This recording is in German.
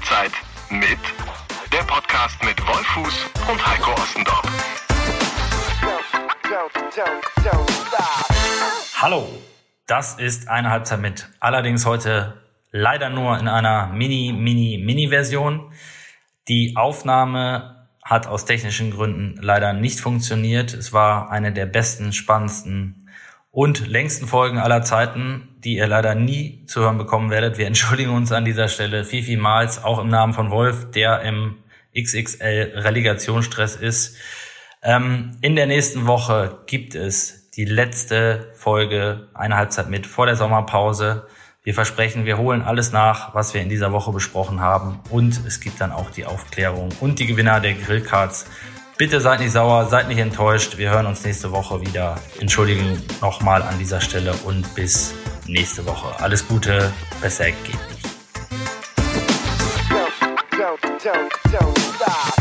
Halbzeit mit der Podcast mit Wolfuß und Heiko Ostendorf. Hallo, das ist eine Halbzeit mit. Allerdings heute leider nur in einer Mini, Mini, Mini-Version. Die Aufnahme hat aus technischen Gründen leider nicht funktioniert. Es war eine der besten, spannendsten und längsten Folgen aller Zeiten, die ihr leider nie zu hören bekommen werdet. Wir entschuldigen uns an dieser Stelle viel, vielmals, auch im Namen von Wolf, der im XXL Relegationsstress ist. Ähm, in der nächsten Woche gibt es die letzte Folge, eine Halbzeit mit vor der Sommerpause. Wir versprechen, wir holen alles nach, was wir in dieser Woche besprochen haben. Und es gibt dann auch die Aufklärung und die Gewinner der Grillcards. Bitte seid nicht sauer, seid nicht enttäuscht. Wir hören uns nächste Woche wieder. Entschuldigen nochmal an dieser Stelle und bis nächste Woche. Alles Gute, besser geht nicht. Don't, don't, don't,